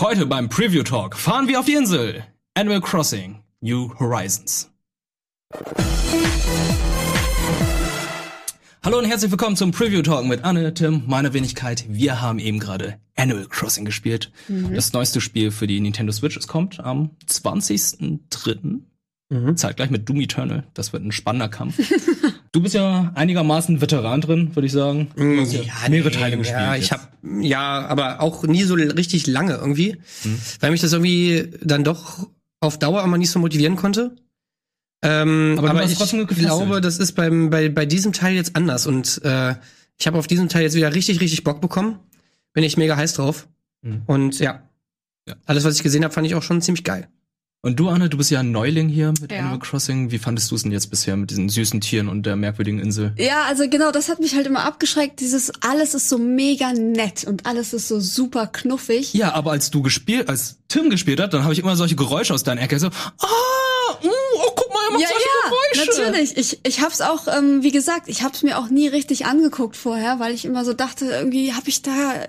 Heute beim Preview Talk fahren wir auf die Insel Animal Crossing New Horizons. Hallo und herzlich willkommen zum Preview Talk mit Anne, Tim, meiner Wenigkeit. Wir haben eben gerade Animal Crossing gespielt. Mhm. Das neueste Spiel für die Nintendo Switch. Es kommt am 20.03. Mhm. Zeitgleich mit Doom Eternal. Das wird ein spannender Kampf. du bist ja einigermaßen Veteran drin, würde ich sagen. Hast ja, ja mehrere nee, Teile gespielt. Ja, ich habe ja, aber auch nie so richtig lange irgendwie, mhm. weil mich das irgendwie dann doch auf Dauer immer nicht so motivieren konnte. Ähm, aber, aber ich glaube, das ist beim, bei, bei diesem Teil jetzt anders und äh, ich habe auf diesem Teil jetzt wieder richtig, richtig Bock bekommen. Bin ich mega heiß drauf. Mhm. Und ja, ja, alles, was ich gesehen habe, fand ich auch schon ziemlich geil. Und du, Anne, du bist ja ein Neuling hier mit ja. Animal Crossing. Wie fandest du es denn jetzt bisher mit diesen süßen Tieren und der merkwürdigen Insel? Ja, also genau, das hat mich halt immer abgeschreckt. Dieses alles ist so mega nett und alles ist so super knuffig. Ja, aber als du gespielt, als Tim gespielt hat, dann habe ich immer solche Geräusche aus deiner Ecke so, ah, mm, oh, guck mal, er macht ja, solche ja, Geräusche. Natürlich. Ich, ich hab's auch, ähm, wie gesagt, ich hab's mir auch nie richtig angeguckt vorher, weil ich immer so dachte, irgendwie habe ich da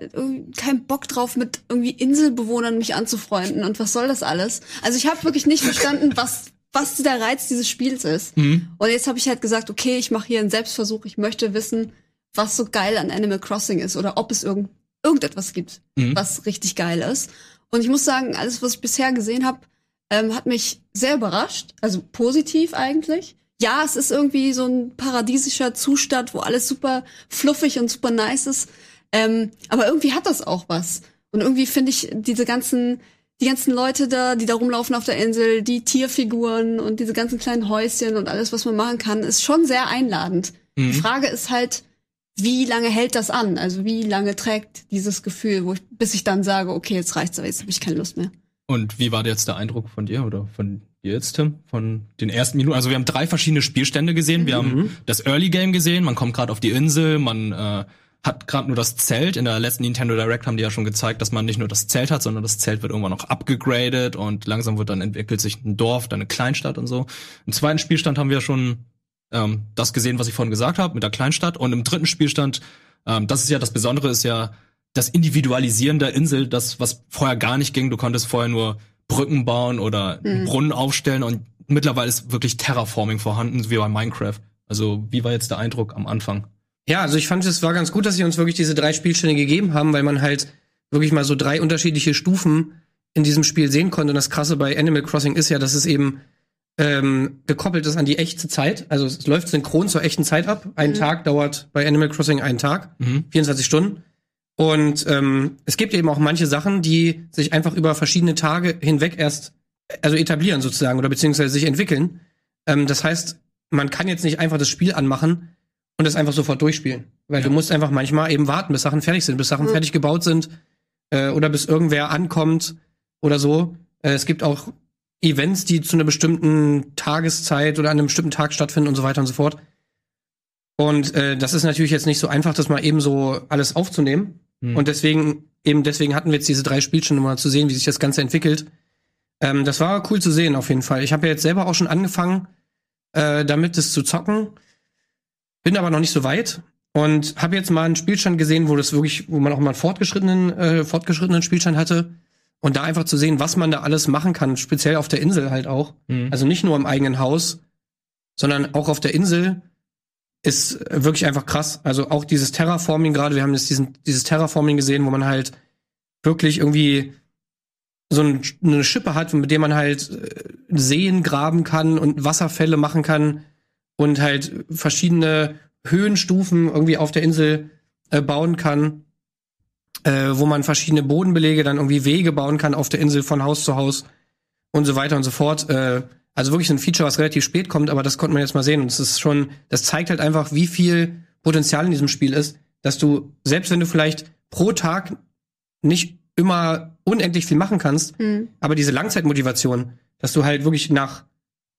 keinen Bock drauf, mit irgendwie Inselbewohnern mich anzufreunden und was soll das alles? Also ich habe wirklich nicht verstanden, was was der Reiz dieses Spiels ist. Mhm. Und jetzt habe ich halt gesagt, okay, ich mache hier einen Selbstversuch. Ich möchte wissen, was so geil an Animal Crossing ist oder ob es irgend, irgendetwas gibt, mhm. was richtig geil ist. Und ich muss sagen, alles, was ich bisher gesehen habe, ähm, hat mich sehr überrascht, also positiv eigentlich. Ja, es ist irgendwie so ein paradiesischer Zustand, wo alles super fluffig und super nice ist. Ähm, aber irgendwie hat das auch was. Und irgendwie finde ich diese ganzen, die ganzen Leute da, die da rumlaufen auf der Insel, die Tierfiguren und diese ganzen kleinen Häuschen und alles, was man machen kann, ist schon sehr einladend. Mhm. Die Frage ist halt, wie lange hält das an? Also wie lange trägt dieses Gefühl, wo ich, bis ich dann sage, okay, jetzt reicht's, aber jetzt habe ich keine Lust mehr. Und wie war jetzt der Eindruck von dir oder von dir jetzt, Tim? Von den ersten Minuten? Also wir haben drei verschiedene Spielstände gesehen. Wir mhm. haben das Early Game gesehen. Man kommt gerade auf die Insel. Man äh, hat gerade nur das Zelt. In der letzten Nintendo Direct haben die ja schon gezeigt, dass man nicht nur das Zelt hat, sondern das Zelt wird irgendwann noch abgegradet und langsam wird dann entwickelt sich ein Dorf, dann eine Kleinstadt und so. Im zweiten Spielstand haben wir schon ähm, das gesehen, was ich vorhin gesagt habe, mit der Kleinstadt. Und im dritten Spielstand, ähm, das ist ja das Besondere, ist ja das Individualisieren der Insel, das, was vorher gar nicht ging. Du konntest vorher nur Brücken bauen oder mhm. Brunnen aufstellen und mittlerweile ist wirklich Terraforming vorhanden, wie bei Minecraft. Also, wie war jetzt der Eindruck am Anfang? Ja, also ich fand es war ganz gut, dass sie uns wirklich diese drei Spielstände gegeben haben, weil man halt wirklich mal so drei unterschiedliche Stufen in diesem Spiel sehen konnte. Und das Krasse bei Animal Crossing ist ja, dass es eben ähm, gekoppelt ist an die echte Zeit. Also es läuft synchron zur echten Zeit ab. Ein mhm. Tag dauert bei Animal Crossing einen Tag, mhm. 24 Stunden. Und ähm, es gibt eben auch manche Sachen, die sich einfach über verschiedene Tage hinweg erst also etablieren sozusagen oder beziehungsweise sich entwickeln. Ähm, das heißt, man kann jetzt nicht einfach das Spiel anmachen und es einfach sofort durchspielen, weil ja. du musst einfach manchmal eben warten, bis Sachen fertig sind, bis Sachen mhm. fertig gebaut sind äh, oder bis irgendwer ankommt oder so. Äh, es gibt auch Events, die zu einer bestimmten Tageszeit oder an einem bestimmten Tag stattfinden und so weiter und so fort. Und äh, das ist natürlich jetzt nicht so einfach, das mal eben so alles aufzunehmen. Hm. Und deswegen, eben deswegen hatten wir jetzt diese drei Spielstunden, um mal zu sehen, wie sich das Ganze entwickelt. Ähm, das war cool zu sehen, auf jeden Fall. Ich habe ja jetzt selber auch schon angefangen, äh, damit es zu zocken. Bin aber noch nicht so weit. Und habe jetzt mal einen Spielstand gesehen, wo das wirklich, wo man auch mal einen fortgeschrittenen, äh, fortgeschrittenen Spielstand hatte. Und da einfach zu sehen, was man da alles machen kann, speziell auf der Insel halt auch. Mhm. Also nicht nur im eigenen Haus, sondern auch auf der Insel ist wirklich einfach krass. Also auch dieses Terraforming gerade, wir haben jetzt diesen, dieses Terraforming gesehen, wo man halt wirklich irgendwie so ein, eine Schippe hat, mit der man halt äh, Seen graben kann und Wasserfälle machen kann und halt verschiedene Höhenstufen irgendwie auf der Insel äh, bauen kann, äh, wo man verschiedene Bodenbelege, dann irgendwie Wege bauen kann auf der Insel von Haus zu Haus und so weiter und so fort. Äh, also wirklich ein Feature, was relativ spät kommt, aber das konnte man jetzt mal sehen. Und es ist schon, das zeigt halt einfach, wie viel Potenzial in diesem Spiel ist, dass du, selbst wenn du vielleicht pro Tag nicht immer unendlich viel machen kannst, mhm. aber diese Langzeitmotivation, dass du halt wirklich nach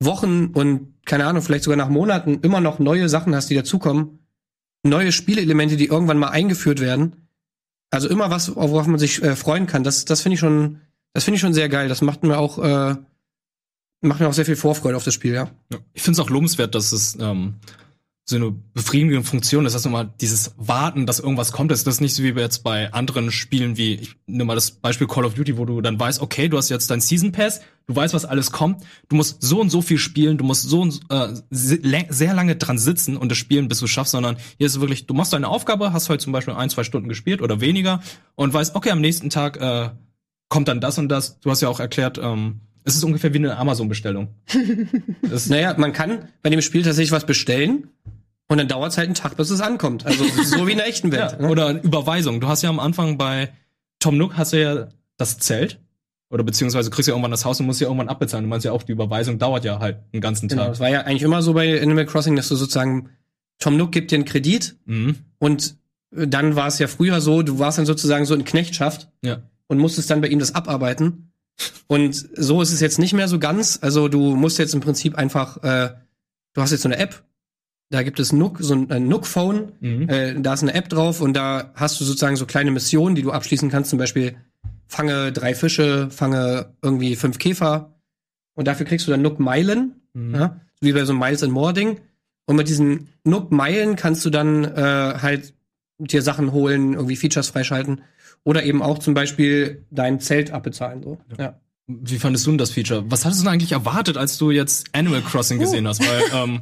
Wochen und keine Ahnung, vielleicht sogar nach Monaten immer noch neue Sachen hast, die dazukommen, neue Spielelemente, die irgendwann mal eingeführt werden. Also immer was, worauf man sich äh, freuen kann. Das, das finde ich schon, das finde ich schon sehr geil. Das macht mir auch äh, macht mir auch sehr viel Vorfreude auf das Spiel, ja. ja. Ich finde es auch lobenswert, dass es ähm, so eine befriedigende Funktion. Das heißt immer dieses Warten, dass irgendwas kommt. Das ist nicht so wie jetzt bei anderen Spielen wie, ich nehme mal das Beispiel Call of Duty, wo du dann weißt, okay, du hast jetzt dein Season Pass, du weißt, was alles kommt. Du musst so und so viel spielen, du musst so und, äh, sehr lange dran sitzen und das Spielen, bis du schaffst, sondern hier ist wirklich, du machst deine Aufgabe, hast heute zum Beispiel ein, zwei Stunden gespielt oder weniger und weißt, okay, am nächsten Tag äh, kommt dann das und das. Du hast ja auch erklärt, ähm, es ist ungefähr wie eine Amazon-Bestellung. naja, man kann bei dem Spiel tatsächlich was bestellen und dann dauert es halt einen Tag, bis es ankommt. Also so wie in der echten Welt. Ja, ne? Oder Überweisung. Du hast ja am Anfang bei Tom Nook hast du ja das Zelt. Oder beziehungsweise kriegst du ja irgendwann das Haus und musst ja irgendwann abbezahlen. Du meinst ja auch, die Überweisung dauert ja halt einen ganzen Tag. Genau, das war ja eigentlich immer so bei Animal Crossing, dass du sozusagen, Tom Nook gibt dir einen Kredit mhm. und dann war es ja früher so, du warst dann sozusagen so in Knechtschaft ja. und musstest dann bei ihm das abarbeiten. Und so ist es jetzt nicht mehr so ganz. Also du musst jetzt im Prinzip einfach, äh, du hast jetzt so eine App, da gibt es Nook, so ein, ein Nook-Phone, mhm. äh, da ist eine App drauf und da hast du sozusagen so kleine Missionen, die du abschließen kannst, zum Beispiel fange drei Fische, fange irgendwie fünf Käfer und dafür kriegst du dann Nook-Meilen, mhm. ja, wie bei so einem Miles and More Ding. Und mit diesen Nook-Meilen kannst du dann äh, halt dir Sachen holen, irgendwie Features freischalten oder eben auch zum Beispiel dein Zelt abbezahlen. So. Ja. ja. Wie fandest du denn das Feature? Was hattest du denn eigentlich erwartet, als du jetzt Animal Crossing gesehen hast? Weil ähm,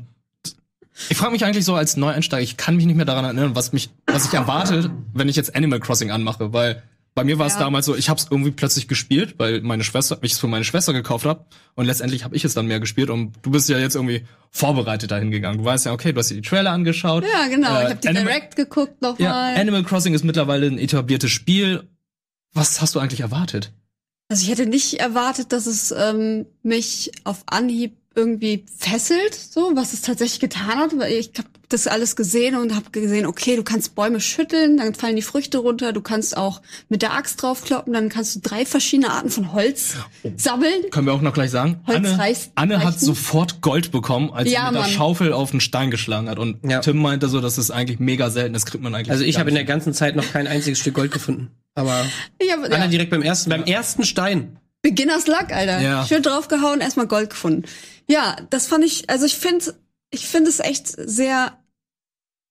ich frage mich eigentlich so als Neueinsteiger, ich kann mich nicht mehr daran erinnern, was mich, was ich erwarte, wenn ich jetzt Animal Crossing anmache, weil bei mir war es ja. damals so, ich habe es irgendwie plötzlich gespielt, weil meine Schwester, ich es für meine Schwester gekauft habe und letztendlich habe ich es dann mehr gespielt und du bist ja jetzt irgendwie vorbereitet dahin gegangen. Du weißt ja, okay, du hast dir die Trailer angeschaut. Ja, genau, äh, ich habe die Animal, Direct geguckt nochmal. Ja, Animal Crossing ist mittlerweile ein etabliertes Spiel. Was hast du eigentlich erwartet? Also ich hätte nicht erwartet, dass es ähm, mich auf Anhieb irgendwie fesselt, so was es tatsächlich getan hat. Weil ich habe das alles gesehen und habe gesehen, okay, du kannst Bäume schütteln, dann fallen die Früchte runter. Du kannst auch mit der Axt draufkloppen, dann kannst du drei verschiedene Arten von Holz oh. sammeln. Können wir auch noch gleich sagen. Holz Anne, reißt, Anne hat sofort Gold bekommen, als ja, sie mit der Schaufel auf den Stein geschlagen hat. Und ja. Tim meinte so, das ist eigentlich mega selten. Das kriegt man eigentlich. Also ich habe in der ganzen Zeit noch kein einziges Stück Gold gefunden. Aber hab, Anne ja. direkt beim ersten, beim ersten Stein. Beginners Luck, Alter. Ja. Schön draufgehauen, erstmal Gold gefunden. Ja, das fand ich, also ich finde, ich finde es echt sehr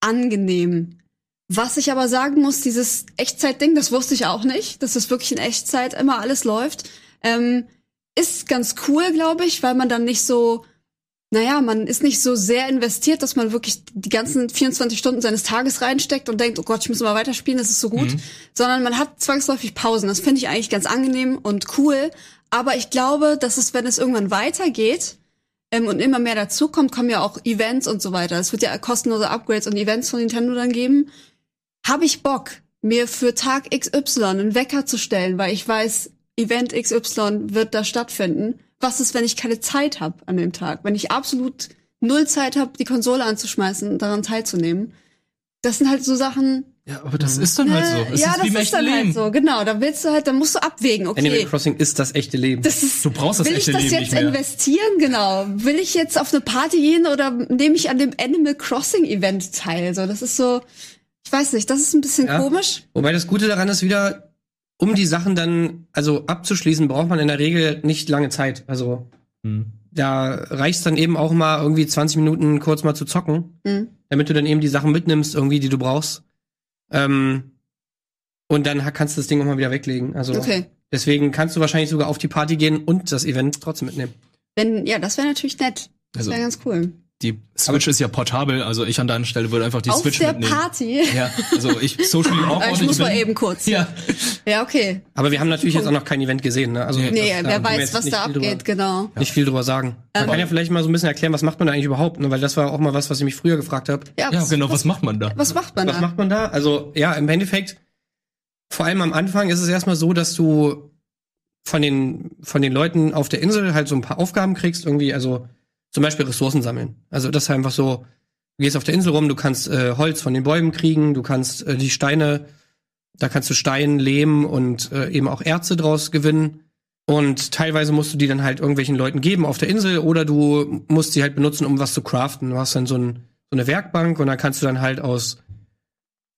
angenehm. Was ich aber sagen muss, dieses Echtzeit-Ding, das wusste ich auch nicht, dass das wirklich in Echtzeit immer alles läuft, ähm, ist ganz cool, glaube ich, weil man dann nicht so, naja, man ist nicht so sehr investiert, dass man wirklich die ganzen 24 Stunden seines Tages reinsteckt und denkt, oh Gott, ich muss mal weiterspielen, das ist so gut, mhm. sondern man hat zwangsläufig Pausen. Das finde ich eigentlich ganz angenehm und cool. Aber ich glaube, dass es, wenn es irgendwann weitergeht, ähm, und immer mehr dazu kommt, kommen ja auch Events und so weiter. Es wird ja kostenlose Upgrades und Events von Nintendo dann geben. Habe ich Bock, mir für Tag XY einen Wecker zu stellen, weil ich weiß, Event XY wird da stattfinden. Was ist, wenn ich keine Zeit habe an dem Tag? Wenn ich absolut null Zeit habe, die Konsole anzuschmeißen und daran teilzunehmen. Das sind halt so Sachen, ja, aber das ist dann halt so. Es ja, ist das ist dann halt Leben. halt so. Genau, da willst du halt, da musst du abwägen. Okay, Animal Crossing ist das echte Leben. Das ist, du brauchst das echte Leben Will ich das jetzt investieren? Genau. Will ich jetzt auf eine Party gehen oder nehme ich an dem Animal Crossing Event teil? So, das ist so, ich weiß nicht, das ist ein bisschen ja. komisch. Wobei das Gute daran ist wieder, um die Sachen dann also abzuschließen, braucht man in der Regel nicht lange Zeit. Also hm. da reicht dann eben auch mal irgendwie 20 Minuten kurz mal zu zocken, hm. damit du dann eben die Sachen mitnimmst, irgendwie, die du brauchst. Ähm, und dann kannst du das Ding auch mal wieder weglegen. Also okay. deswegen kannst du wahrscheinlich sogar auf die Party gehen und das Event trotzdem mitnehmen. Wenn, ja, das wäre natürlich nett. Das also, wäre ganz cool. Die Switch Aber ist ja portabel, also ich an deiner Stelle würde einfach die auf Switch der mitnehmen. Party. Ja, also ich socially awkward. ich muss mal eben kurz. Ja. Ja, okay. Aber wir haben natürlich jetzt auch noch kein Event gesehen, ne? Also nee, das, wer weiß, was da abgeht, drüber, genau. Nicht viel drüber sagen. Man kann ja vielleicht mal so ein bisschen erklären, was macht man da eigentlich überhaupt, ne? Weil das war auch mal was, was ich mich früher gefragt habe. Ja, ja, genau, was macht man da? Was macht man was da? Was macht man da? Also, ja, im Endeffekt vor allem am Anfang ist es erstmal so, dass du von den, von den Leuten auf der Insel halt so ein paar Aufgaben kriegst, irgendwie, also zum Beispiel Ressourcen sammeln. Also das ist einfach so, du gehst auf der Insel rum, du kannst äh, Holz von den Bäumen kriegen, du kannst äh, die Steine, da kannst du Stein, Lehm und äh, eben auch Erze draus gewinnen. Und teilweise musst du die dann halt irgendwelchen Leuten geben auf der Insel oder du musst sie halt benutzen, um was zu craften. Du hast dann so, ein, so eine Werkbank und dann kannst du dann halt aus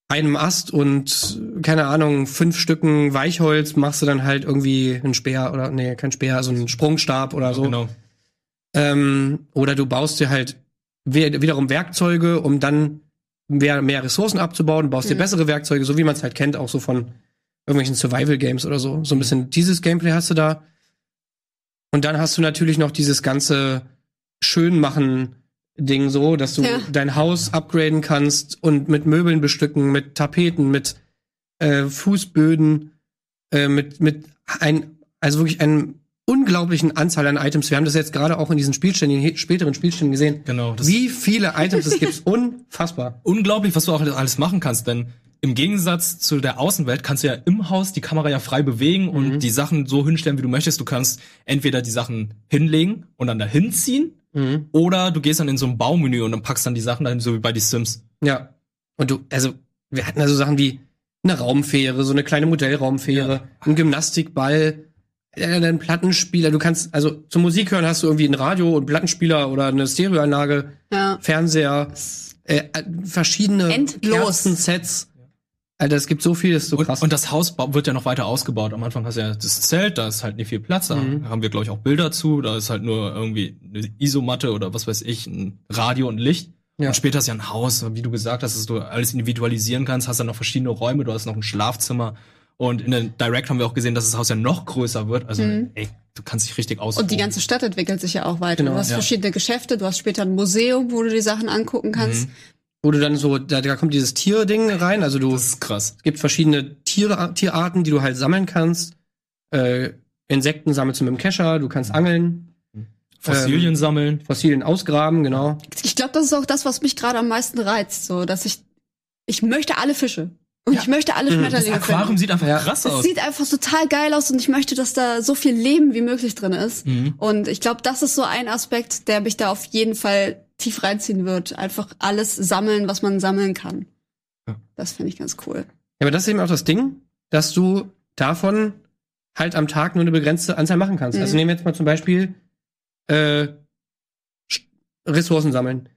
einem Ast und keine Ahnung, fünf Stücken Weichholz machst du dann halt irgendwie einen Speer oder nee, kein Speer, also einen Sprungstab oder so. Genau. Ähm, oder du baust dir halt wiederum Werkzeuge, um dann mehr, mehr Ressourcen abzubauen, baust dir Mhm. bessere Werkzeuge, so wie man es halt kennt, auch so von irgendwelchen Survival-Games oder so. So ein bisschen dieses Gameplay hast du da. Und dann hast du natürlich noch dieses ganze Schönmachen-Ding so, dass du Ja. dein Haus upgraden kannst und mit Möbeln bestücken, mit Tapeten, mit äh, Fußböden, äh, mit, mit ein, also wirklich einen unglaublichen Anzahl an Items. Wir haben das jetzt gerade auch in diesen Spielständen, späteren Spielständen gesehen. Genau. Das Wie viele Items es gibt, unfassbar. unglaublich, was du auch alles machen kannst, denn im Gegensatz zu der Außenwelt kannst du ja im Haus die Kamera ja frei bewegen und die Sachen so hinstellen, wie du möchtest. Du kannst entweder die Sachen hinlegen und dann dahin ziehen oder du gehst dann in so ein Baumenü und dann packst dann die Sachen dahin, so wie bei die Sims. Ja. Und du, also, wir hatten also Sachen wie eine Raumfähre, so eine kleine Modellraumfähre, ein Gymnastikball, äh, einen Plattenspieler. Du kannst, also zum Musik hören hast du irgendwie ein Radio und Plattenspieler oder eine Stereoanlage, Ja. Fernseher, äh, äh, verschiedene. Kerzensets. Alter, es gibt so viel, das ist so Und, krass. und das Haus wird ja noch weiter ausgebaut. Am Anfang hast du ja das Zelt, da ist halt nicht viel Platz. Da Mhm. haben wir, glaube ich, auch Bilder zu. Da ist halt nur irgendwie eine Isomatte oder was weiß ich, ein Radio und Licht. Ja. Und später ist ja ein Haus, wie du gesagt hast, dass du alles individualisieren kannst. Hast dann noch verschiedene Räume, du hast noch ein Schlafzimmer. Und in der Direct haben wir auch gesehen, dass das Haus ja noch größer wird. Also, ey, du kannst dich richtig aus. Mhm. Und die ganze Stadt entwickelt sich ja auch weiter. Genau, du hast ja. verschiedene Geschäfte, du hast später ein Museum, wo du die Sachen angucken kannst. Wo du dann so, da, da kommt dieses Tierding rein, also du, Das ist krass. es gibt verschiedene Tiere, Tierarten, die du halt sammeln kannst. Äh, Insekten sammelst du mit dem Kescher, du kannst angeln, Fossilien Ähm, sammeln. Fossilien ausgraben, genau. Ich glaube, das ist auch das, was mich gerade am meisten reizt, so dass ich ich möchte alle Fische und ich möchte alle Mhm. Das Schmetterlinge Aquarium finden. sieht einfach Ja. krass Es aus. sieht einfach total geil aus und ich möchte, dass da so viel Leben wie möglich drin ist. Mhm. Und ich glaube, das ist so ein Aspekt, der mich da auf jeden Fall tief reinziehen wird. Einfach alles sammeln, was man sammeln kann. Ja. Das finde ich ganz cool. Ja, aber das ist eben auch das Ding, dass du davon halt am Tag nur eine begrenzte Anzahl machen kannst. Mhm. Also nehmen wir jetzt mal zum Beispiel äh, Ressourcen sammeln.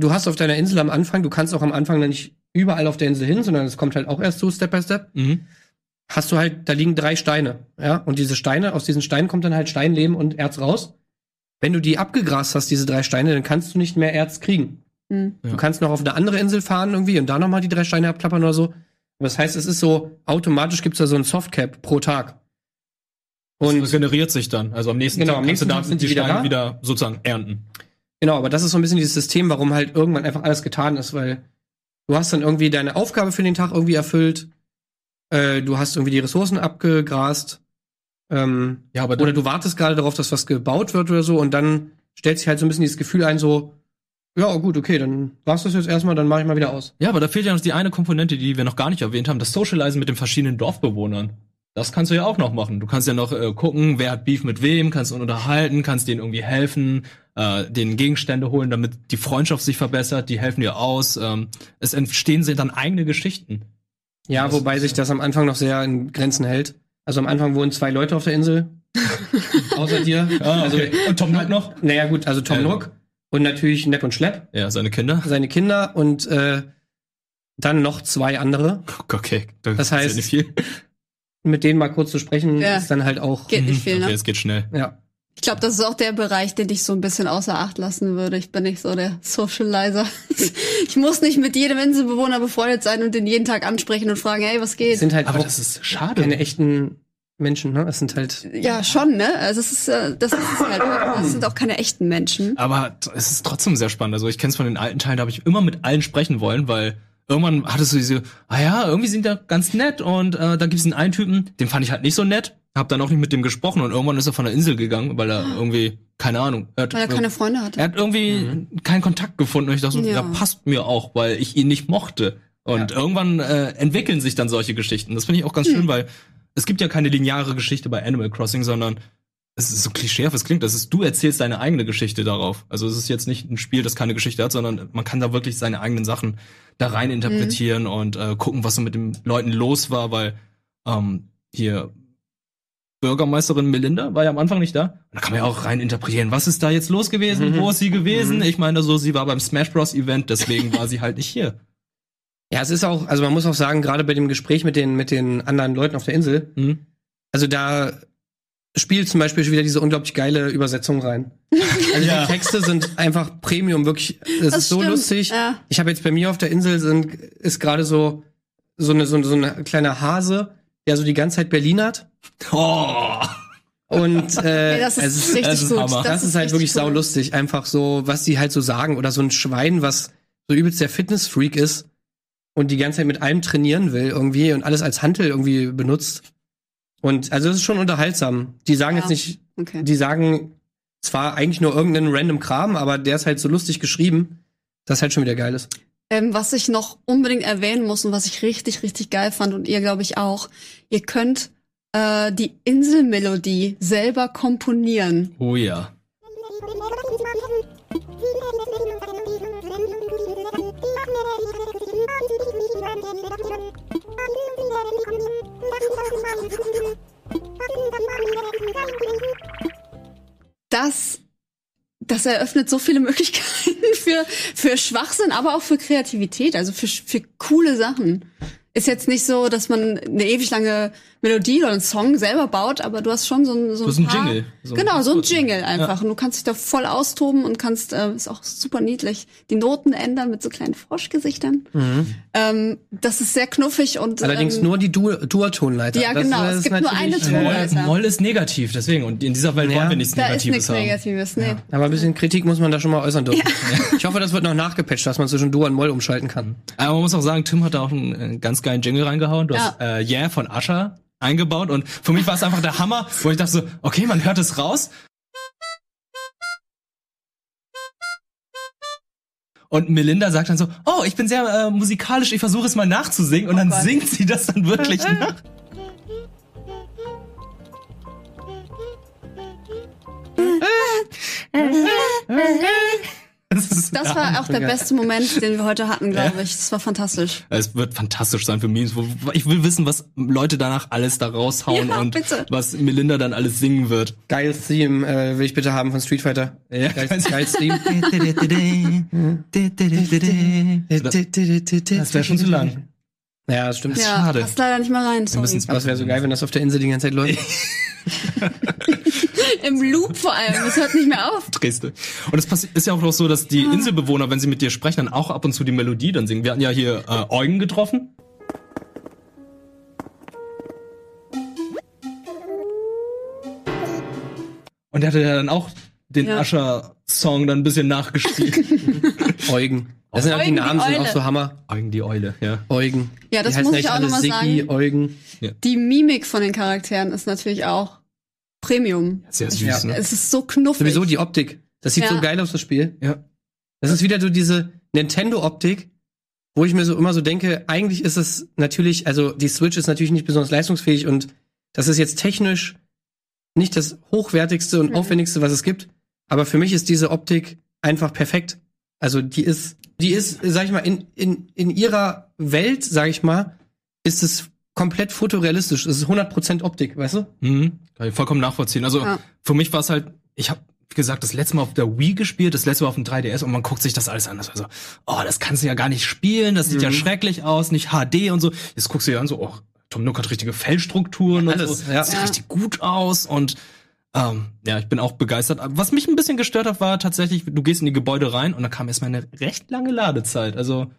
Du hast auf deiner Insel am Anfang, du kannst auch am Anfang dann nicht überall auf der Insel hin, sondern es kommt halt auch erst so Step by Step. Mhm. Hast du halt, da liegen drei Steine, ja, und diese Steine, aus diesen Steinen kommt dann halt Steinleben und Erz raus. Wenn du die abgegrast hast, diese drei Steine, dann kannst du nicht mehr Erz kriegen. Mhm. Ja. Du kannst noch auf eine andere Insel fahren irgendwie und da noch mal die drei Steine abklappern oder so. Das heißt, es ist so, automatisch gibt's da so ein Softcap pro Tag. Und Und generiert sich dann. Also am nächsten Genau, Tag am kannst du nächsten da Tag sind die die wieder Steine da. wieder sozusagen ernten. Genau, aber das ist so ein bisschen dieses System, warum halt irgendwann einfach alles getan ist, weil du hast dann irgendwie deine Aufgabe für den Tag irgendwie erfüllt. Äh, du hast irgendwie die Ressourcen abgegrast. Ähm, Ja, aber oder du wartest gerade darauf, dass was gebaut wird oder so und dann stellt sich halt so ein bisschen dieses Gefühl ein, so, ja, gut, okay, dann war's das jetzt erstmal, dann mache ich mal wieder aus. ja, aber da fehlt ja noch die eine Komponente, die wir noch gar nicht erwähnt haben, das Socializen mit den verschiedenen Dorfbewohnern. Das kannst du ja auch noch machen. Du kannst ja noch äh, gucken, wer hat Beef mit wem, kannst ihn unterhalten, kannst denen irgendwie helfen, äh, denen Gegenstände holen, damit die Freundschaft sich verbessert, die helfen dir aus. Ähm, es entstehen dann eigene Geschichten. Ja, Das wobei sich das am Anfang noch sehr in Grenzen hält. Also am Anfang wohnen zwei Leute auf der Insel. Außer dir. Also, Und Tom Nook noch? naja, gut, also Tom Ähm. Nook und natürlich Nepp und Schlepp, Ja, seine Kinder. seine Kinder und äh, dann noch zwei andere. Okay, Das ist heißt- ja nicht viel. Mit denen mal kurz zu sprechen, Ja. ist dann halt auch. Geht nicht viel, okay, ne? es geht schnell. Ja. Ich glaube, das ist auch der Bereich, den ich so ein bisschen außer Acht lassen würde. Ich bin nicht so der Socializer. Ich muss nicht mit jedem Inselbewohner befreundet sein und den jeden Tag ansprechen und fragen, hey, was Es geht? sind halt Aber auch das ist schade. keine echten Menschen, ne? Es sind halt. Ja, schon, ne? Also es ist, äh, das ist es halt. Das sind auch keine echten Menschen. Aber es ist trotzdem sehr spannend. Also ich kenne es von den alten Teilen, da habe ich immer mit allen sprechen wollen, weil irgendwann hattest du diese, ah ja, irgendwie sind die ganz nett und äh, da gibt's einen einen Typen, den fand ich halt nicht so nett, hab dann auch nicht mit dem gesprochen und irgendwann ist er von der Insel gegangen, weil er irgendwie, keine Ahnung, er hat, Weil er keine Freunde hatte. er hat irgendwie keinen Kontakt gefunden und ich dachte so, ja. Ja. passt mir auch, weil ich ihn nicht mochte. Und irgendwann äh, entwickeln sich dann solche Geschichten. Das finde ich auch ganz schön, weil es gibt ja keine lineare Geschichte bei Animal Crossing, sondern es ist so klischeehaft, es klingt, das ist, du erzählst deine eigene Geschichte darauf. Also es ist jetzt nicht ein Spiel, das keine Geschichte hat, sondern man kann da wirklich seine eigenen Sachen da rein interpretieren und äh, gucken, was so mit den Leuten los war, weil ähm, hier Bürgermeisterin Melinda war ja am Anfang nicht da. Und da kann man ja auch rein interpretieren, was ist da jetzt los gewesen, Mhm. wo ist sie gewesen? Mhm. Ich meine so, sie war beim Smash Bros. Event, deswegen war sie halt nicht hier. Ja, es ist auch, also man muss auch sagen, gerade bei dem Gespräch mit den, mit den anderen Leuten auf der Insel, Mhm. also da Spiel zum Beispiel wieder diese unglaublich geile Übersetzung rein. Also Ja. die Texte sind einfach Premium, wirklich. Das, Das ist so stimmt, lustig. ja. Ich habe jetzt bei mir auf der Insel sind, ist gerade so so eine so, eine- so eine kleine Hase, der so die ganze Zeit Berlinert. Oh. Und äh, Ey, das ist es ist, richtig es ist gut. Hammer. das, ist halt wirklich cool. saulustig. Einfach so, was die halt so sagen. Oder so ein Schwein, was so übelst der Fitnessfreak ist und die ganze Zeit mit allem trainieren will irgendwie und alles als Hantel irgendwie benutzt. Und also es ist schon unterhaltsam. Die sagen Ja. jetzt nicht, Okay. die sagen zwar eigentlich nur irgendeinen random Kram, aber der ist halt so lustig geschrieben, dass halt schon wieder geil ist. Ähm, was ich noch unbedingt erwähnen muss und was ich richtig, richtig geil fand und ihr, glaube ich, auch, ihr könnt äh, die Inselmelodie selber komponieren. Oh ja. Das, das eröffnet so viele Möglichkeiten für, für Schwachsinn, aber auch für Kreativität, also für, für coole Sachen. Ist jetzt nicht so, dass man eine ewig lange Melodie oder einen Song selber baut, aber du hast schon so ein, so Du hast einen paar- Jingle. So ein genau, so ein. Jingle einfach. Und du kannst dich da voll austoben und kannst, äh, ist auch super niedlich, die Noten ändern mit so kleinen Froschgesichtern. Ähm, das ist sehr knuffig und Allerdings ähm, nur die Du- Dualtonleiter. Ja, Das- genau. das Es ist gibt nur eine natürlich, Ton- Moll, ist negativ, deswegen. Und in dieser Welt Ja. wollen wir nichts da ist Negatives nichts haben. Negatives. Nee. Aber ein bisschen Kritik muss man da schon mal äußern dürfen. Ich hoffe, das wird noch nachgepatcht, dass man zwischen Dur und Moll umschalten kann. Aber man muss auch sagen, Tim hat da auch einen, äh, ganz geilen Jingle reingehauen. Du hast äh, Yeah von Usher eingebaut und für mich war es einfach der Hammer, wo ich dachte so, okay, man hört es raus. Und Melinda sagt dann so, oh, ich bin sehr äh, musikalisch, ich versuche es mal nachzusingen. Und dann Gott. singt sie das dann wirklich nach. Das, Das war auch der beste Moment, den wir heute hatten, glaube ich. Das war fantastisch. Es wird fantastisch sein für Memes. Ich will wissen, was Leute danach alles da raushauen Ja, und bitte. was Melinda dann alles singen wird. Geiles Theme äh, will ich bitte haben von Street Fighter. Ja. Geiles, geiles Theme. Das wäre schon zu lang. Ja, das stimmt. Ja, schade. passt leider nicht mal rein. Sorry. Aber es wäre so geil, wenn das auf der Insel die ganze Zeit läuft. Im Loop vor allem. Es hört nicht mehr auf. Dresde. Und es ist ja auch noch so, dass die Inselbewohner, wenn sie mit dir sprechen, dann auch ab und zu die Melodie dann singen. Wir hatten ja hier äh, Eugen getroffen. Und der hatte ja dann auch den Ja. Usher-Song dann ein bisschen nachgespielt. Eugen. Das sind auch die Eugen, die Namen sind auch so Hammer. Eugen die Eule, ja. Eugen. Ja, das die muss ich auch alle noch mal Siggi, sagen. Eugen. Die Mimik von den Charakteren ist natürlich auch Premium. Sehr süß, Ja. ne? Es ist so knuffig. Sowieso die Optik. Das sieht Ja. so geil aus, das Spiel. Ja. Das ist wieder so diese Nintendo-Optik, wo ich mir so immer so denke, eigentlich ist es natürlich, also die Switch ist natürlich nicht besonders leistungsfähig und das ist jetzt technisch nicht das hochwertigste und Mhm. aufwendigste, was es gibt. Aber für mich ist diese Optik einfach perfekt. Also die ist, die ist, sag ich mal, in, in, in ihrer Welt, sag ich mal, ist es komplett fotorealistisch. Es ist 100% Optik, weißt du? Mhm. Kann ich vollkommen nachvollziehen. Also Ja. für mich war es halt, ich habe wie gesagt, das letzte Mal auf der Wii gespielt, das letzte Mal auf dem 3DS und man guckt sich das alles an. Das war so, oh, das kannst du ja gar nicht spielen, das sieht ja schrecklich aus, nicht HD und so. Jetzt guckst du dir an, so, oh, Tom Nook hat richtige Fellstrukturen und Alles, so. ja. Das sieht Ja. richtig gut aus und ähm, ja, ich bin auch begeistert. Was mich ein bisschen gestört hat, war tatsächlich, du gehst in die Gebäude rein und da kam erstmal eine recht lange Ladezeit. Also,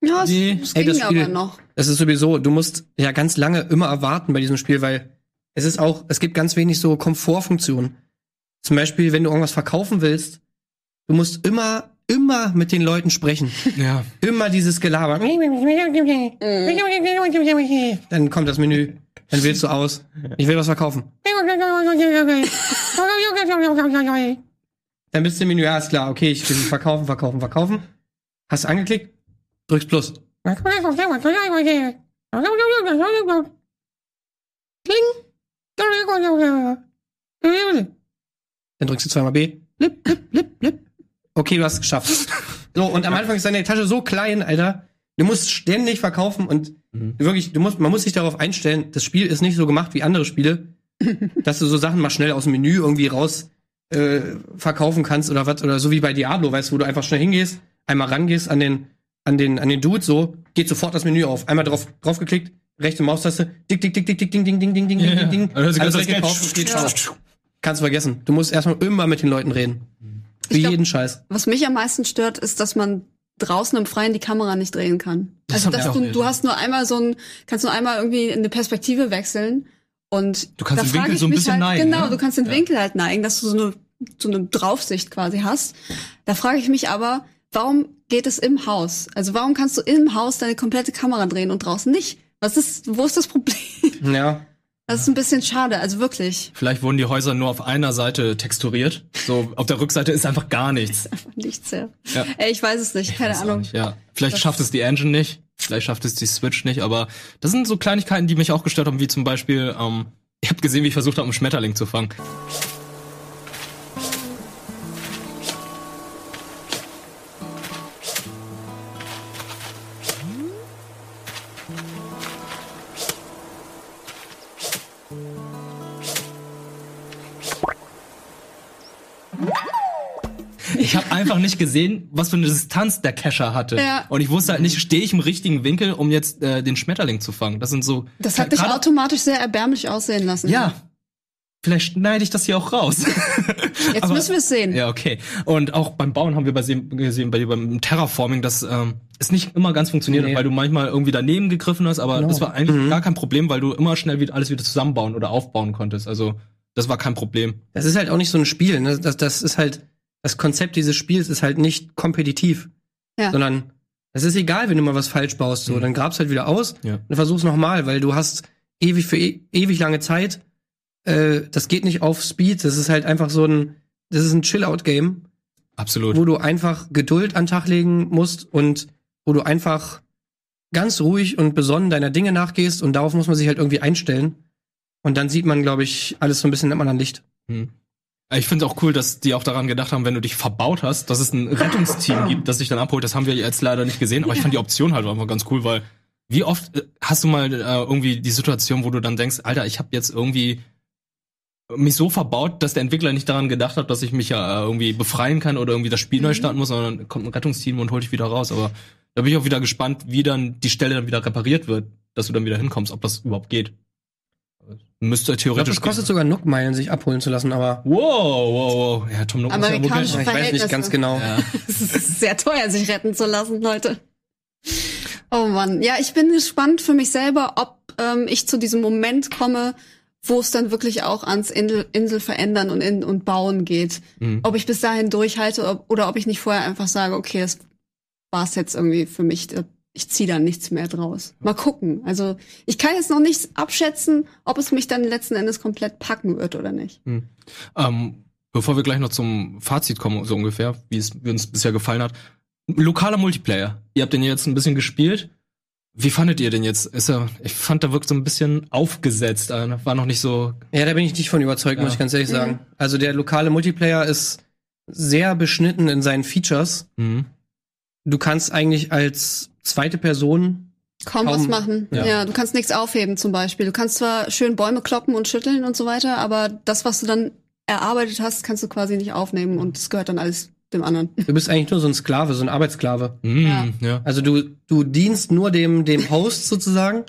Ja, es, Nee. es Ey, ging das Spiel- aber noch. Es ist sowieso, du musst ja ganz lange immer erwarten bei diesem Spiel, weil es ist auch, es gibt ganz wenig so Komfortfunktionen. Zum Beispiel, wenn du irgendwas verkaufen willst, du musst immer, immer mit den Leuten sprechen. ja. Immer dieses Gelaber. Dann kommt das Menü, dann wählst du aus. Ich will was verkaufen. Dann bist du im Menü, ja, ist klar, okay, ich will verkaufen, verkaufen, verkaufen. Hast du angeklickt, drückst Plus. Dann drückst du zweimal B. Blip, blip, blip, blip. Okay, du hast es geschafft. So, und am Anfang ist deine Tasche so klein, Alter. Du musst ständig verkaufen und wirklich, du musst, man muss sich darauf einstellen, das Spiel ist nicht so gemacht wie andere Spiele, dass du so Sachen mal schnell aus dem Menü irgendwie raus äh, verkaufen kannst oder was, oder so wie bei Diablo, weißt du, wo du einfach schnell hingehst, einmal rangehst an den, an den, an den Dude, so, geht sofort das Menü auf. Einmal drauf, drauf geklickt, rechte Maustaste, dick, dick, dick, dick, dick, ding, ding, ding, ding, ding, ding, ding, ding. Also Alles das direkt Geld- gekauft und geht Ja. Kannst vergessen. Du musst erstmal immer mit den Leuten reden. Für glaub- jeden Scheiß. Was mich am meisten stört, ist, dass man draußen im Freien die Kamera nicht drehen kann. Das also dass du, du hast nur einmal so ein, kannst nur einmal irgendwie eine Perspektive wechseln und Du kannst da den Winkel so ein bisschen halt, neigen, Genau, ne? du kannst den Ja. Winkel halt neigen, dass du so eine, so eine Draufsicht quasi hast. Da frage ich mich aber, warum geht es im Haus? Also warum kannst du im Haus deine komplette Kamera drehen und draußen nicht? Was ist, wo ist das Problem? Ja. Das ist ein bisschen schade, also wirklich. Vielleicht wurden die Häuser nur auf einer Seite texturiert. So, auf der Rückseite ist einfach gar nichts. Einfach nichts, ja. Ja. Ey, ich weiß es nicht, keine Ahnung. Nicht, ja. Vielleicht Das- schafft es die Engine nicht, vielleicht schafft es die Switch nicht, aber das sind so Kleinigkeiten, die mich auch gestört haben, wie zum Beispiel, ähm, ich habe gesehen, wie ich versucht habe, einen Schmetterling zu fangen. Ich habe einfach nicht gesehen, was für eine Distanz der Cacher hatte. Ja. Und ich wusste halt nicht, stehe ich im richtigen Winkel, um jetzt äh, den Schmetterling zu fangen. Das sind so. Das hat dich automatisch sehr erbärmlich aussehen lassen. Ja. Vielleicht schneide ich das hier auch raus. Jetzt Aber- müssen wir es sehen. Ja, okay. Und auch beim Bauen haben wir bei, gesehen, bei, beim Terraforming, dass ähm, es nicht immer ganz funktioniert hat, Nee. weil du manchmal irgendwie daneben gegriffen hast, aber Genau. das war eigentlich Mhm. gar kein Problem, weil du immer schnell wieder alles wieder zusammenbauen oder aufbauen konntest. Also das war kein Problem. Das ist halt auch nicht so ein Spiel. Ne? Das, das ist halt, das Konzept dieses Spiels ist halt nicht kompetitiv. Ja. Sondern es ist egal, wenn du mal was falsch baust. So, Mhm. dann grabst halt wieder aus Ja. und versuch's nochmal, weil du hast ewig für e ewig lange Zeit. Äh, das geht nicht auf Speed. Das ist halt einfach so ein, das ist ein Chill-Out-Game, Absolut. wo du einfach Geduld an den Tag legen musst und wo du einfach ganz ruhig und besonnen deiner Dinge nachgehst und darauf muss man sich halt irgendwie einstellen. Und dann sieht man, glaube ich, alles so ein bisschen im anderen Licht. Hm. Ich finde auch cool, dass die auch daran gedacht haben, wenn du dich verbaut hast, dass es ein Rettungsteam gibt, das dich dann abholt. Das haben wir jetzt leider nicht gesehen, aber ich fand die Option halt einfach ganz cool, weil wie oft äh, hast du mal äh, irgendwie die Situation, wo du dann denkst, Alter, ich habe jetzt irgendwie mich so verbaut, dass der Entwickler nicht daran gedacht hat, dass ich mich ja äh, irgendwie befreien kann oder irgendwie das Spiel neu starten muss, sondern dann kommt ein Rettungsteam und holt dich wieder raus. Aber da bin ich auch wieder gespannt, wie dann die Stelle dann wieder repariert wird, dass du dann wieder hinkommst, ob das überhaupt geht. Müsste Ich glaube, theoretisch. das kostet sogar Nook-Meilen, sich abholen zu lassen, aber Wow, wow, wow. Ja, Tom Nook muss ja wohl ich weiß nicht ganz genau. Ja. Es ist sehr teuer, sich retten zu lassen, Leute. Oh Mann. Ja, ich bin gespannt für mich selber, ob ähm, ich zu diesem Moment komme, wo es dann wirklich auch ans Insel, Insel verändern und, in, und bauen geht. Mhm. Ob ich bis dahin durchhalte ob, oder ob ich nicht vorher einfach sage, okay, das war's jetzt irgendwie für mich. Ich ziehe da nichts mehr draus. Mal gucken. Also ich kann jetzt noch nicht abschätzen, ob es mich dann letzten Endes komplett packen wird oder nicht. Ähm, bevor wir gleich noch zum Fazit kommen, so ungefähr, wie es wie uns bisher gefallen hat. Lokaler Multiplayer. Ihr habt den jetzt ein bisschen gespielt. Wie fandet ihr den jetzt? Ist er, ich fand, der wirkt so ein bisschen aufgesetzt. War noch nicht so. Ja, da bin ich nicht von überzeugt, Ja. muss ich ganz ehrlich sagen. Also der lokale Multiplayer ist sehr beschnitten in seinen Features. Mhm. Du kannst eigentlich als zweite Person Kaum, Kaum- was machen. ja. Ja. du kannst nichts aufheben zum Beispiel. Du kannst zwar schön Bäume kloppen und schütteln und so weiter, aber das, was du dann erarbeitet hast, kannst du quasi nicht aufnehmen und es gehört dann alles dem anderen. Du bist eigentlich nur so ein Sklave, so ein Arbeitssklave. Mhm, Ja. ja. Also du, du dienst nur dem, dem Host sozusagen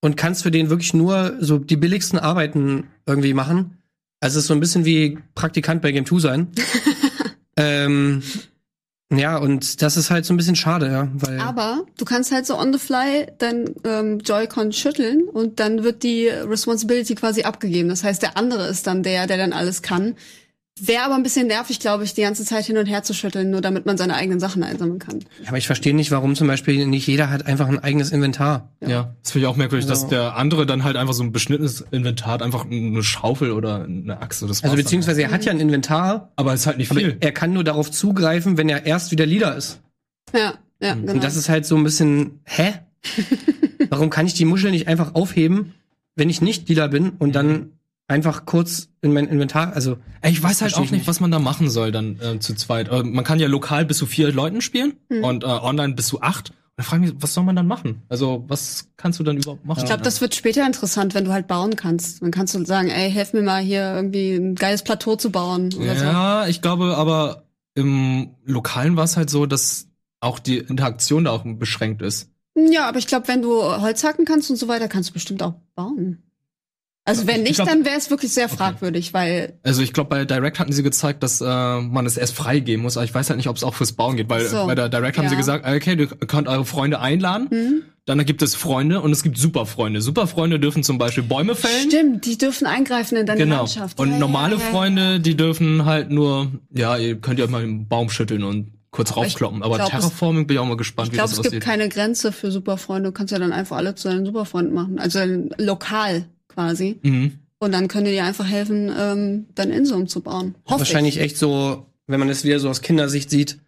und kannst für den wirklich nur so die billigsten Arbeiten irgendwie machen. Also es ist so ein bisschen wie Praktikant bei Game 2 sein. ähm, ja, und das ist halt so ein bisschen schade, ja. Weil Aber du kannst halt so on the fly dein ähm, Joy-Con schütteln und dann wird die Responsibility quasi abgegeben. Das heißt, der andere ist dann der, der dann alles kann. Wäre aber ein bisschen nervig, glaube ich, die ganze Zeit hin und her zu schütteln, nur damit man seine eigenen Sachen einsammeln kann. aber ich verstehe nicht, warum zum Beispiel nicht jeder hat einfach ein eigenes Inventar. Ja, das finde ich auch merkwürdig, dass Ja. der andere dann halt einfach so ein beschnittenes Inventar hat, einfach eine Schaufel oder eine Axt. Das Also beziehungsweise er hat ja ein Inventar. Aber es ist halt nicht viel. er kann nur darauf zugreifen, wenn er erst wieder Leader ist. Ja, ja, genau. Und das ist halt so ein bisschen, hä? Warum kann ich die Muschel nicht einfach aufheben, wenn ich nicht Dealer bin und dann einfach kurz in mein Inventar, also Ich weiß halt auch ich nicht, nicht. was man da machen soll dann äh, zu zweit. Äh, man kann ja lokal bis zu vier Leuten spielen Mhm. und äh, online bis zu acht. Und da frage ich mich, was soll man dann machen? Also, was kannst du dann überhaupt machen? ich glaube, das wird später interessant, wenn du halt bauen kannst. Dann kannst du sagen, ey, helf mir mal hier irgendwie ein geiles Plateau zu bauen oder so. Ja, ich glaube aber im Lokalen war es halt so, dass auch die Interaktion da auch beschränkt ist. Ja, aber ich glaube, wenn du Holz hacken kannst und so weiter, kannst du bestimmt auch bauen. Also wenn nicht, glaub- dann wäre es wirklich sehr fragwürdig, weil Also ich glaube, bei Direct hatten sie gezeigt, dass äh, man es erst freigeben muss, aber ich weiß halt nicht, ob es auch fürs Bauen geht, weil So. bei der Direct haben Ja. sie gesagt, okay, du könnt eure Freunde einladen, hm? dann gibt es Freunde und es gibt Superfreunde. Superfreunde dürfen zum Beispiel Bäume fällen. stimmt, die dürfen eingreifen in deine Genau. Landschaft. Und Ja, normale ja. Freunde, die dürfen halt nur, ja, ihr könnt ja mal einen Baum schütteln und kurz Aber ich raufkloppen. Aber glaub, Terraforming bin ich auch mal gespannt, Ich wie glaube, das es gibt aussieht. keine Grenze für Superfreunde. Du kannst ja dann einfach alle zu deinen Superfreunden machen. Also äh, lokal quasi. Mhm. Und dann können die dir einfach helfen, ähm, deine Insel umzubauen. Hoffe Wahrscheinlich echt so, wenn man es wieder so aus Kindersicht sieht,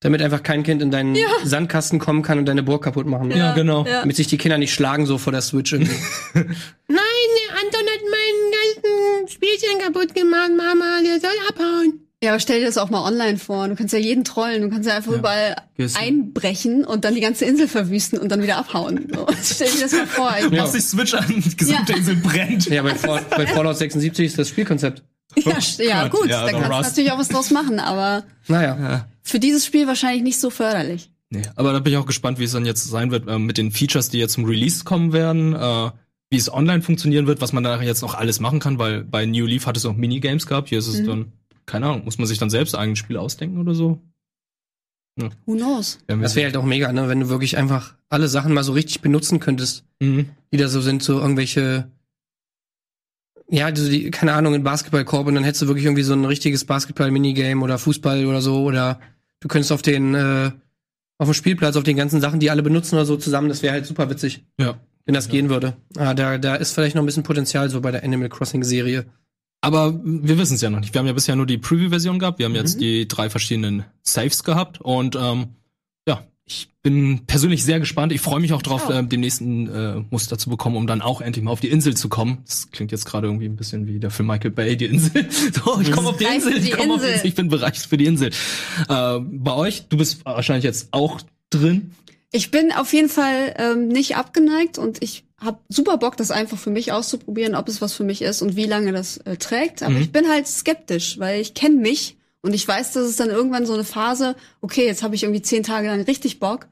damit einfach kein Kind in deinen Sandkasten kommen kann und deine Burg kaputt machen. ich. Ja, genau. Ja. Damit sich die Kinder nicht schlagen so vor der Switch irgendwie. Nein, der Anton hat meinen ganzen Spielchen kaputt gemacht, Mama. Der soll abhauen. Ja, aber stell dir das auch mal online vor. Du kannst ja jeden trollen. Du kannst ja einfach überall Gehst du- einbrechen und dann die ganze Insel verwüsten und dann wieder abhauen. So. Stell dir das mal vor. Ich, Du machst die Switch an, die gesamte Ja. Insel brennt. ja, bei, Fall- bei Fallout 76 ist das Spielkonzept. ja, st- ja, gut, ja, da kannst du natürlich auch was draus machen, aber Naja. für dieses Spiel wahrscheinlich nicht so förderlich. Nee, aber da bin ich auch gespannt, wie es dann jetzt sein wird äh, mit den Features, die jetzt zum Release kommen werden, äh, wie es online funktionieren wird, was man da jetzt noch alles machen kann, weil bei New Leaf hat es auch Minigames gehabt. Hier ist es Mhm. dann, keine Ahnung, muss man sich dann selbst ein Spiel ausdenken oder so? Who knows? Das wäre halt auch mega, ne, wenn du wirklich einfach alle Sachen mal so richtig benutzen könntest. Mhm. die da so sind, so irgendwelche, ja, so die, keine Ahnung, in Basketballkorb und dann hättest du wirklich irgendwie so ein richtiges Basketball-Minigame oder Fußball oder so oder du könntest auf den, äh, auf dem Spielplatz, auf den ganzen Sachen, die alle benutzen oder so zusammen, das wäre halt super witzig, Ja. wenn das gehen würde. Ah, da, da ist vielleicht noch ein bisschen Potenzial so bei der Animal Crossing-Serie. Aber wir wissen es ja noch nicht. Wir haben ja bisher nur die Preview-Version gehabt. Wir haben Mhm. jetzt die drei verschiedenen Saves gehabt. Und ähm, ja, ich bin persönlich sehr gespannt. Ich freue mich auch drauf, Ja. äh, den nächsten äh, Muster zu bekommen, um dann auch endlich mal auf die Insel zu kommen. Das klingt jetzt gerade irgendwie ein bisschen wie der Film Michael Bay, die Insel. So, ich komme auf die Insel, für ich die komme auf die Insel. Insel, ich bin bereit für die Insel. Äh, bei euch, du bist wahrscheinlich jetzt auch drin. Ich bin auf jeden Fall ähm, nicht abgeneigt und ich habe super Bock, das einfach für mich auszuprobieren, ob es was für mich ist und wie lange das äh, trägt. Aber Mhm. ich bin halt skeptisch, weil ich kenne mich und ich weiß, dass es dann irgendwann so eine Phase, okay, jetzt habe ich irgendwie zehn Tage lang richtig Bock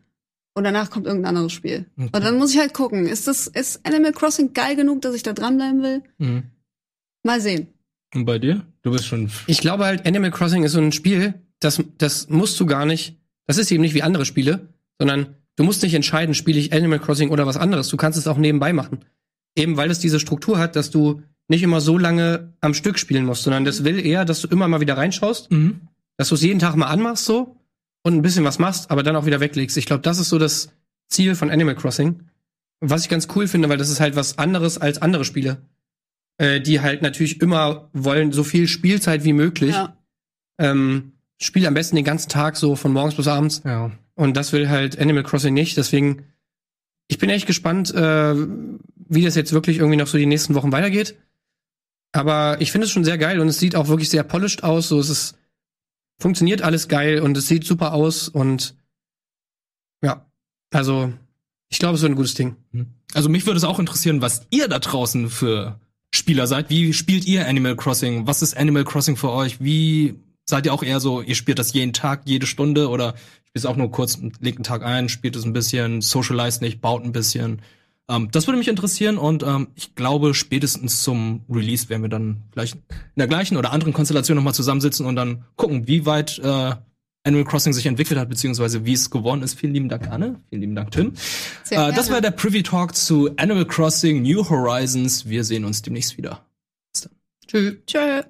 und danach kommt irgendein anderes Spiel. Okay. Und dann muss ich halt gucken, ist das ist Animal Crossing geil genug, dass ich da dranbleiben will? Mhm. Mal sehen. Und bei dir? Du bist schon. Ich glaube halt, Animal Crossing ist so ein Spiel, das, das musst du gar nicht, das ist eben nicht wie andere Spiele, sondern du musst nicht entscheiden, spiele ich Animal Crossing oder was anderes. Du kannst es auch nebenbei machen. Eben weil es diese Struktur hat, dass du nicht immer so lange am Stück spielen musst, sondern das will eher, dass du immer mal wieder reinschaust, Mhm. dass du es jeden Tag mal anmachst so und ein bisschen was machst, aber dann auch wieder weglegst. Ich glaube, das ist so das Ziel von Animal Crossing. Was ich ganz cool finde, weil das ist halt was anderes als andere Spiele, äh, die halt natürlich immer wollen, so viel Spielzeit wie möglich. Ja. Ähm, spiel am besten den ganzen Tag so von morgens bis abends. Ja. Und das will halt Animal Crossing nicht. Deswegen, ich bin echt gespannt, äh, wie das jetzt wirklich irgendwie noch so die nächsten Wochen weitergeht. Aber ich finde es schon sehr geil und es sieht auch wirklich sehr polished aus. So, es ist, funktioniert alles geil und es sieht super aus und ja, also ich glaube, es wird ein gutes Ding. Also mich würde es auch interessieren, was ihr da draußen für Spieler seid. Wie spielt ihr Animal Crossing? Was ist Animal Crossing für euch? Wie seid ihr auch eher so, ihr spielt das jeden Tag, jede Stunde oder spielt es auch nur kurz, legt einen Tag ein, spielt es ein bisschen, socialize nicht, baut ein bisschen. Ähm, das würde mich interessieren und ähm, ich glaube, spätestens zum Release werden wir dann gleich in der gleichen oder anderen Konstellation nochmal zusammensitzen und dann gucken, wie weit äh, Animal Crossing sich entwickelt hat, beziehungsweise wie es geworden ist. Vielen lieben Dank, Anne. Vielen lieben Dank, Tim. Äh, das war der Privy Talk zu Animal Crossing New Horizons. Wir sehen uns demnächst wieder. Tschüss. Tschö.